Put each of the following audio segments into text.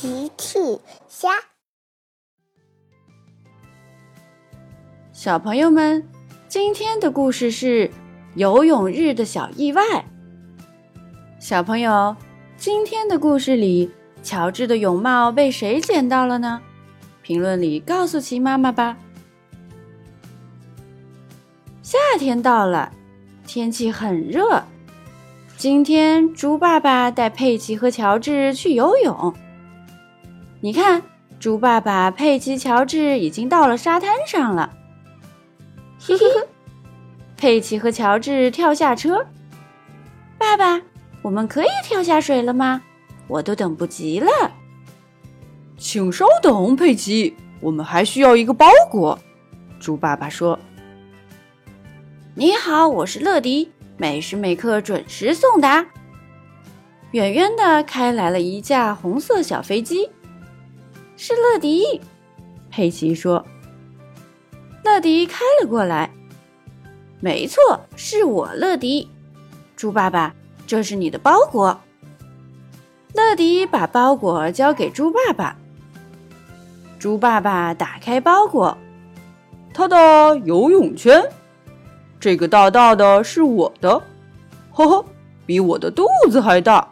奇趣虾，小朋友们，今天的故事是游泳日的小意外。小朋友，今天的故事里，乔治的泳帽被谁捡到了呢？评论里告诉奇妈妈吧。夏天到了，天气很热。今天，猪爸爸带佩奇和乔治去游泳。你看，猪爸爸、佩奇、乔治已经到了沙滩上了。嘿嘿，佩奇和乔治跳下车。爸爸，我们可以跳下水了吗？我都等不及了。请稍等，佩奇，我们还需要一个包裹。猪爸爸说：“你好，我是乐迪，每时每刻准时送达。”远远的开来了一架红色小飞机。是乐迪，佩奇说。乐迪开了过来。没错，是我，乐迪。猪爸爸，这是你的包裹。乐迪把包裹交给猪爸爸。猪爸爸打开包裹，他的游泳圈，这个大大的是我的，呵呵，比我的肚子还大。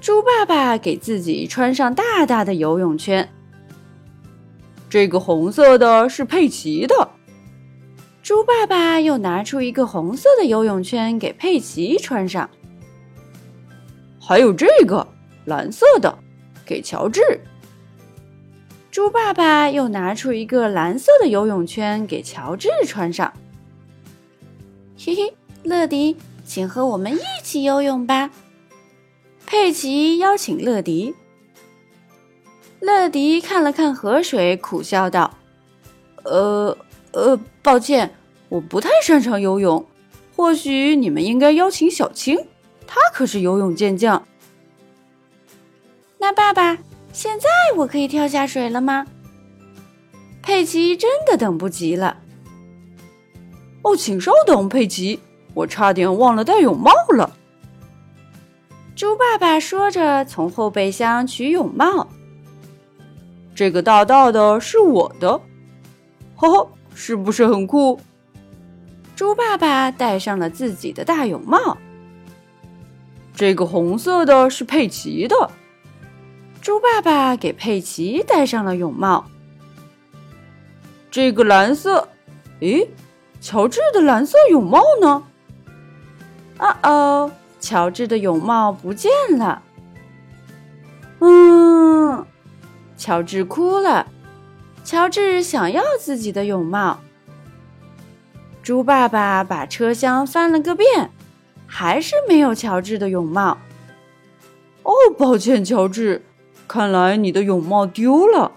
猪爸爸给自己穿上大大的游泳圈。这个红色的是佩奇的。猪爸爸又拿出一个红色的游泳圈给佩奇穿上。还有这个蓝色的，给乔治。猪爸爸又拿出一个蓝色的游泳圈给乔治穿上。嘿嘿，乐迪，请和我们一起游泳吧。佩奇邀请乐迪。乐迪看了看河水，苦笑道：“呃呃，抱歉，我不太擅长游泳。或许你们应该邀请小青，她可是游泳健将。”那爸爸，现在我可以跳下水了吗？佩奇真的等不及了。哦，请稍等，佩奇，我差点忘了戴泳帽了。猪爸爸说着，从后备箱取泳帽。这个大大的是我的，呵呵，是不是很酷？猪爸爸戴上了自己的大泳帽。这个红色的是佩奇的，猪爸爸给佩奇戴上了泳帽。这个蓝色，诶，乔治的蓝色泳帽呢？啊哦。乔治的泳帽不见了，嗯，乔治哭了。乔治想要自己的泳帽。猪爸爸把车厢翻了个遍，还是没有乔治的泳帽。哦，抱歉，乔治，看来你的泳帽丢了。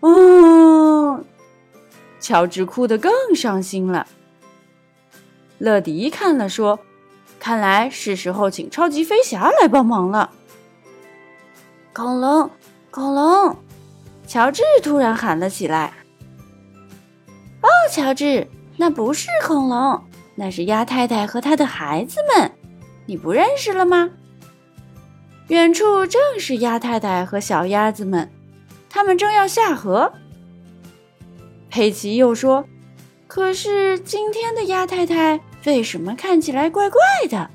嗯，乔治哭得更伤心了。乐迪看了说。看来是时候请超级飞侠来帮忙了。恐龙，恐龙！乔治突然喊了起来：“哦，乔治，那不是恐龙，那是鸭太太和她的孩子们，你不认识了吗？”远处正是鸭太太和小鸭子们，他们正要下河。佩奇又说：“可是今天的鸭太太……”为什么看起来怪怪的？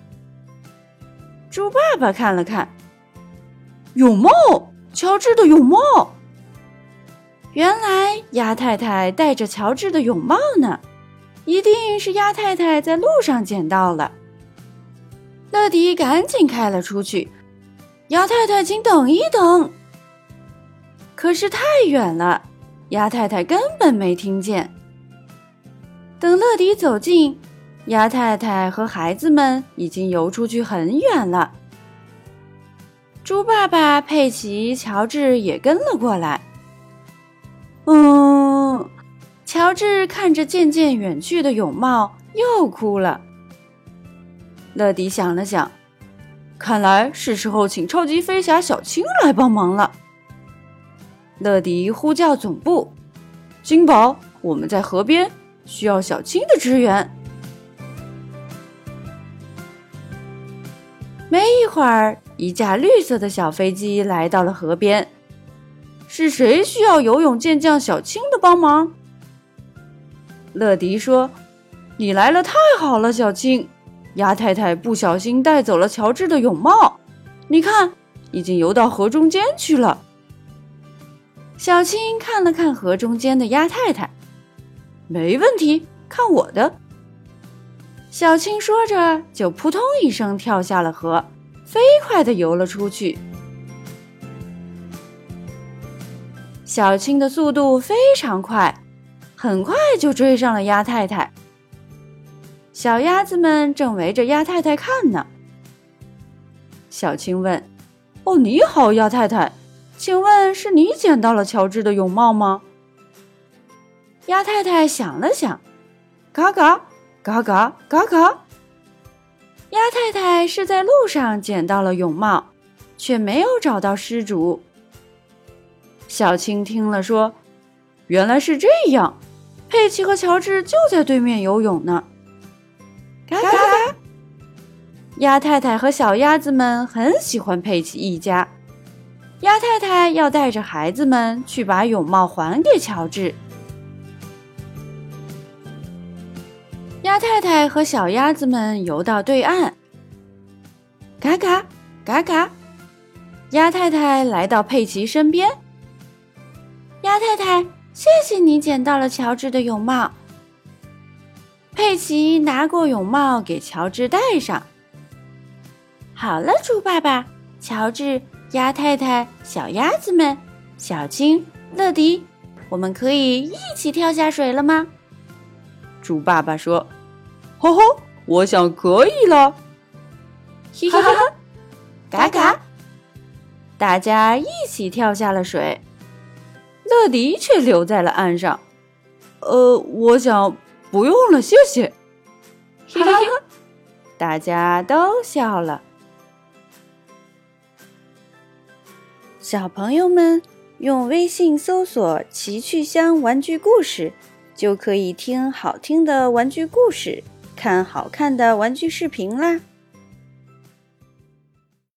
猪爸爸看了看，泳帽，乔治的泳帽。原来鸭太太戴着乔治的泳帽呢，一定是鸭太太在路上捡到了。乐迪赶紧开了出去，鸭太太，请等一等。可是太远了，鸭太太根本没听见。等乐迪走近。鸭太太和孩子们已经游出去很远了。猪爸爸、佩奇、乔治也跟了过来。嗯，乔治看着渐渐远去的泳帽，又哭了。乐迪想了想，看来是时候请超级飞侠小青来帮忙了。乐迪呼叫总部：“金宝，我们在河边，需要小青的支援。”没一会儿，一架绿色的小飞机来到了河边。是谁需要游泳健将小青的帮忙？乐迪说：“你来了，太好了，小青。鸭太太不小心带走了乔治的泳帽，你看，已经游到河中间去了。”小青看了看河中间的鸭太太，没问题，看我的。小青说着，就扑通一声跳下了河，飞快地游了出去。小青的速度非常快，很快就追上了鸭太太。小鸭子们正围着鸭太太看呢。小青问：“哦，你好，鸭太太，请问是你捡到了乔治的泳帽吗？”鸭太太想了想，嘎嘎。嘎嘎嘎嘎！鸭太太是在路上捡到了泳帽，却没有找到失主。小青听了说：“原来是这样，佩奇和乔治就在对面游泳呢。”嘎嘎嘎！鸭太太和小鸭子们很喜欢佩奇一家。鸭太太要带着孩子们去把泳帽还给乔治。鸭太太和小鸭子们游到对岸，嘎嘎嘎嘎。鸭太太来到佩奇身边。鸭太太，谢谢你捡到了乔治的泳帽。佩奇拿过泳帽给乔治戴上。好了，猪爸爸、乔治、鸭太太、小鸭子们、小青、乐迪，我们可以一起跳下水了吗？猪爸爸说。吼吼，我想可以了。哈哈哈，嘎嘎，大家一起跳下了水，乐迪却留在了岸上。呃，我想不用了，谢谢。哈哈哈，大家都笑了。小朋友们用微信搜索“奇趣箱玩具故事”，就可以听好听的玩具故事。看好看的玩具视频啦！